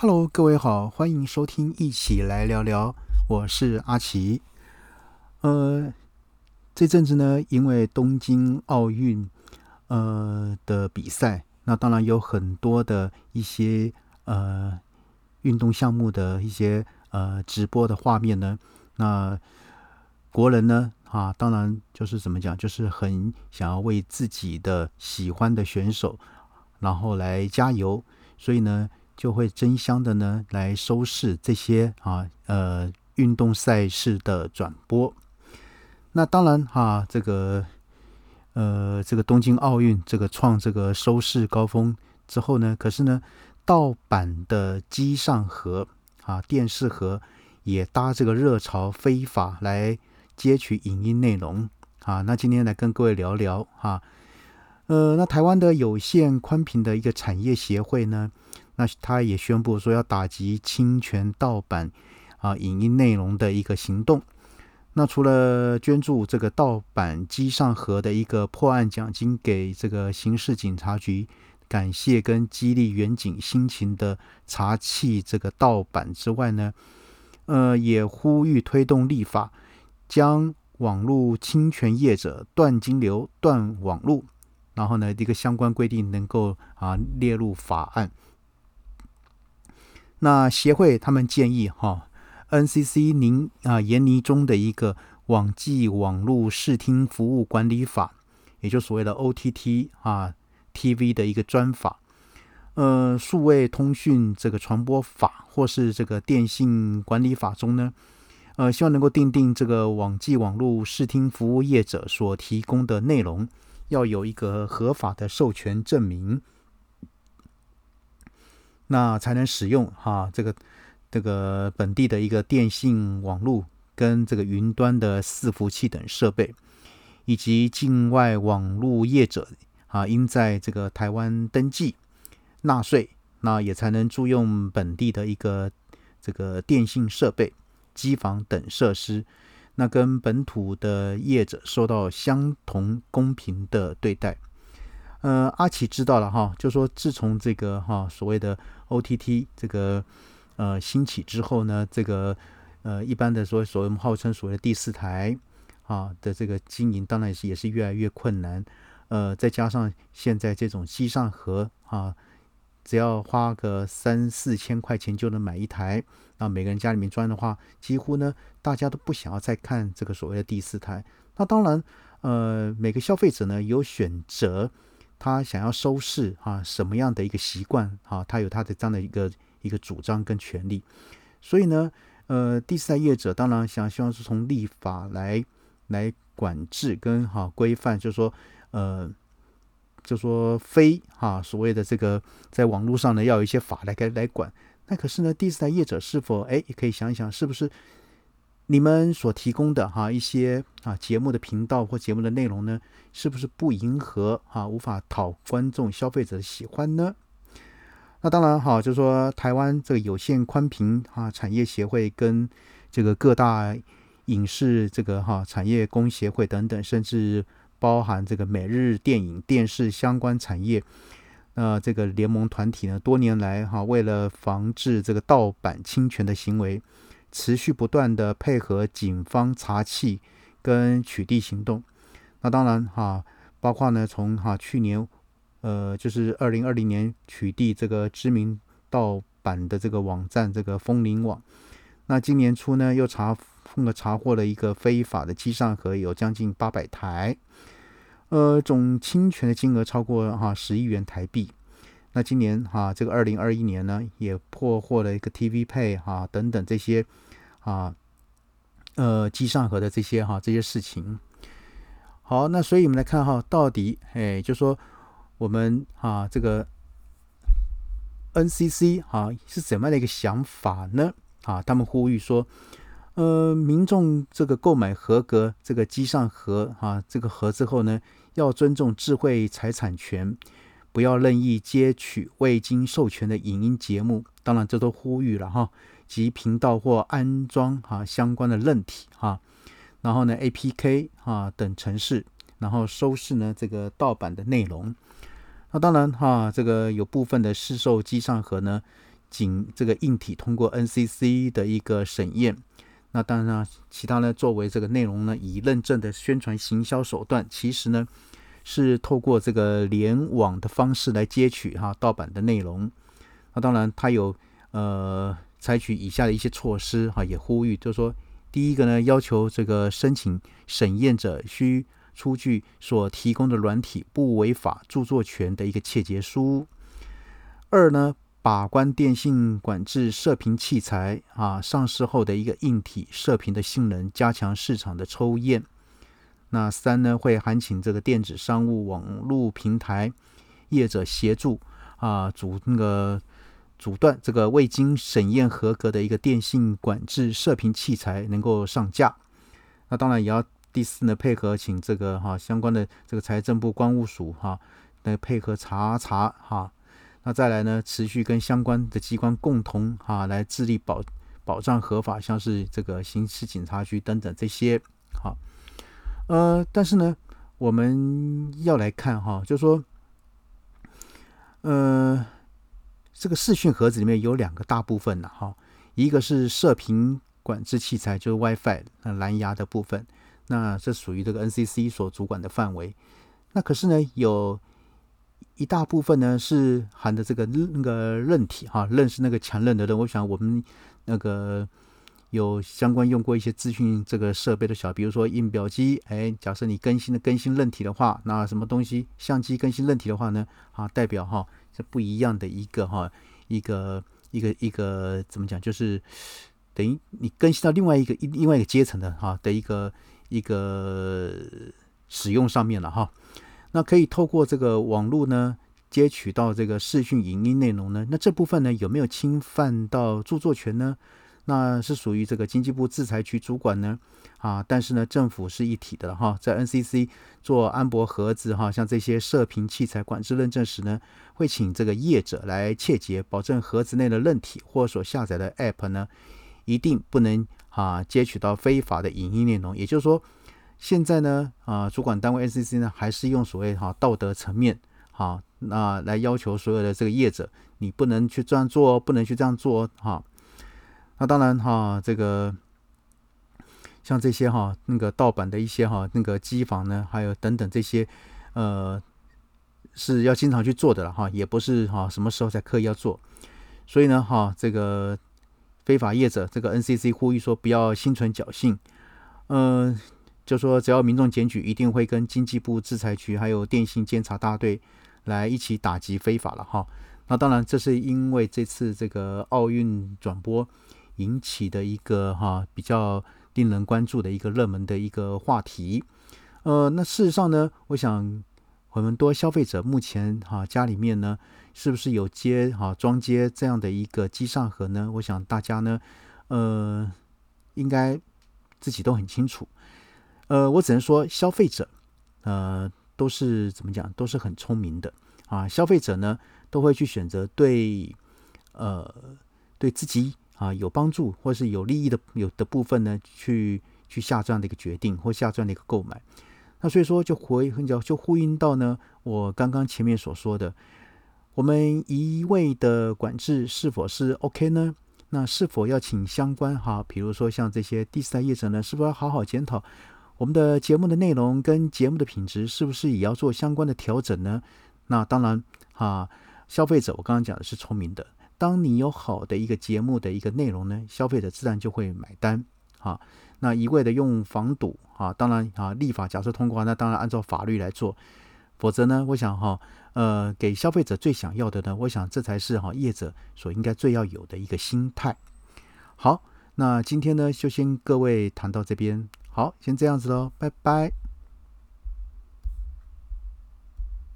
Hello，各位好，欢迎收听一起来聊聊，我是阿奇。呃，这阵子呢，因为东京奥运呃的比赛，那当然有很多的一些呃运动项目的一些呃直播的画面呢，那国人呢啊，当然就是怎么讲，就是很想要为自己的喜欢的选手，然后来加油，所以呢。就会争相的呢来收视这些啊呃运动赛事的转播。那当然哈，这个呃这个东京奥运这个创这个收视高峰之后呢，可是呢盗版的机上盒啊电视盒也搭这个热潮，非法来接取影音内容啊。那今天来跟各位聊聊哈，呃那台湾的有线宽频的一个产业协会呢。那他也宣布说要打击侵权盗版啊影音内容的一个行动。那除了捐助这个盗版机上盒的一个破案奖金给这个刑事警察局，感谢跟激励远景辛勤的查缉这个盗版之外呢，呃，也呼吁推动立法，将网络侵权业者断金流、断网络，然后呢，一个相关规定能够啊列入法案。那协会他们建议哈，NCC 您啊研拟中的一个网际网络视听服务管理法，也就所谓的 OTT 啊 TV 的一个专法，呃，数位通讯这个传播法或是这个电信管理法中呢，呃，希望能够定定这个网际网络视听服务业者所提供的内容要有一个合法的授权证明。那才能使用哈这个这个本地的一个电信网络跟这个云端的伺服器等设备，以及境外网络业者啊，应在这个台湾登记纳税，那也才能租用本地的一个这个电信设备、机房等设施，那跟本土的业者受到相同公平的对待。呃，阿奇知道了哈，就说自从这个哈所谓的 OTT 这个呃兴起之后呢，这个呃一般的说所谓号称所谓的第四台啊的这个经营，当然也是也是越来越困难。呃，再加上现在这种机上盒啊，只要花个三四千块钱就能买一台，那每个人家里面装的话，几乎呢大家都不想要再看这个所谓的第四台。那当然，呃，每个消费者呢有选择。他想要收视啊，什么样的一个习惯啊？他有他的这样的一个一个主张跟权利，所以呢，呃，第四代业者当然想希望是从立法来来管制跟哈规范，就是说，呃，就说非哈所谓的这个在网络上呢，要有一些法来来来管。那可是呢，第四代业者是否哎，也可以想一想，是不是？你们所提供的哈一些啊节目的频道或节目的内容呢，是不是不迎合哈无法讨观众消费者的喜欢呢？那当然哈，就是说台湾这个有线宽频哈产业协会跟这个各大影视这个哈产业工协会等等，甚至包含这个每日电影电视相关产业，那这个联盟团体呢，多年来哈为了防治这个盗版侵权的行为。持续不断的配合警方查缉跟取缔行动，那当然哈，包括呢从哈去年，呃，就是二零二零年取缔这个知名盗版的这个网站这个风铃网，那今年初呢又查了查获了一个非法的机上盒，有将近八百台，呃，总侵权的金额超过哈十亿元台币。那今年哈，这个二零二一年呢，也破获了一个 TV Pay 哈等等这些啊，呃，机上盒的这些哈这些事情。好，那所以我们来看哈，到底哎，就说我们啊这个 NCC 啊是怎么样的一个想法呢？啊，他们呼吁说，呃，民众这个购买合格这个机上盒啊这个盒之后呢，要尊重智慧财产权。不要任意接取未经授权的影音节目，当然这都呼吁了哈，及频道或安装哈相关的韧体哈，然后呢 APK 哈等程式，然后收视呢这个盗版的内容。那当然哈，这个有部分的市售机上盒呢，仅这个硬体通过 NCC 的一个审验。那当然，其他呢，作为这个内容呢，以认证的宣传行销手段，其实呢是透过这个联网的方式来接取哈盗版的内容。那当然，它有呃采取以下的一些措施哈，也呼吁，就是说，第一个呢，要求这个申请审验者需出具所提供的软体不违法著作权的一个切结书。二呢。把关电信管制射频器材啊，上市后的一个硬体射频的性能，加强市场的抽验。那三呢，会函请这个电子商务网络平台业者协助啊，阻那个阻断这个未经审验合格的一个电信管制射频器材能够上架。那当然也要第四呢，配合请这个哈相关的这个财政部关务署哈来配合查查哈。那再来呢？持续跟相关的机关共同哈来致力保保障合法，像是这个刑事警察局等等这些，好，呃，但是呢，我们要来看哈，就是说，呃，这个视讯盒子里面有两个大部分呢，哈，一个是射频管制器材，就是 WiFi 那蓝牙的部分，那这属于这个 NCC 所主管的范围。那可是呢，有。一大部分呢是含的这个那个韧体哈，韧是那个强韧的韧。我想我们那个有相关用过一些资讯这个设备的小，比如说印表机，哎，假设你更新的更新韧体的话，那什么东西相机更新韧体的话呢？啊，代表哈是不一样的一个哈一个一个一个怎么讲？就是等于你更新到另外一个一另外一个阶层的哈的一个一个使用上面了哈。那可以透过这个网络呢，接取到这个视讯影音内容呢？那这部分呢有没有侵犯到著作权呢？那是属于这个经济部制裁局主管呢？啊，但是呢，政府是一体的哈，在 NCC 做安博盒子哈，像这些射频器材管制认证时呢，会请这个业者来切结，保证盒子内的韧体或所下载的 App 呢，一定不能啊接取到非法的影音内容，也就是说。现在呢，啊，主管单位 NCC 呢，还是用所谓哈道德层面，好，那来要求所有的这个业者，你不能去这样做哦，不能去这样做哦，哈。那当然哈，这个像这些哈，那个盗版的一些哈，那个机房呢，还有等等这些，呃，是要经常去做的了哈，也不是哈什么时候才刻意要做。所以呢，哈，这个非法业者，这个 NCC 呼吁说，不要心存侥幸，嗯。就说只要民众检举，一定会跟经济部制裁局还有电信监察大队来一起打击非法了哈。那当然，这是因为这次这个奥运转播引起的一个哈比较令人关注的一个热门的一个话题。呃，那事实上呢，我想我们多消费者目前哈家里面呢，是不是有接哈装接这样的一个机上盒呢？我想大家呢，呃，应该自己都很清楚。呃，我只能说，消费者，呃，都是怎么讲，都是很聪明的啊。消费者呢，都会去选择对，呃，对自己啊有帮助或是有利益的有的部分呢，去去下这样的一个决定或下这样的一个购买。那所以说，就回很久就呼应到呢，我刚刚前面所说的，我们一味的管制是否是 OK 呢？那是否要请相关哈，比如说像这些第四代业者呢，是否要好好检讨？我们的节目的内容跟节目的品质是不是也要做相关的调整呢？那当然哈，消费者我刚刚讲的是聪明的。当你有好的一个节目的一个内容呢，消费者自然就会买单哈。那一味的用防堵啊，当然啊，立法假设通过，那当然按照法律来做。否则呢，我想哈，呃，给消费者最想要的呢，我想这才是哈业者所应该最要有的一个心态。好，那今天呢就先各位谈到这边。好，先这样子喽，拜拜。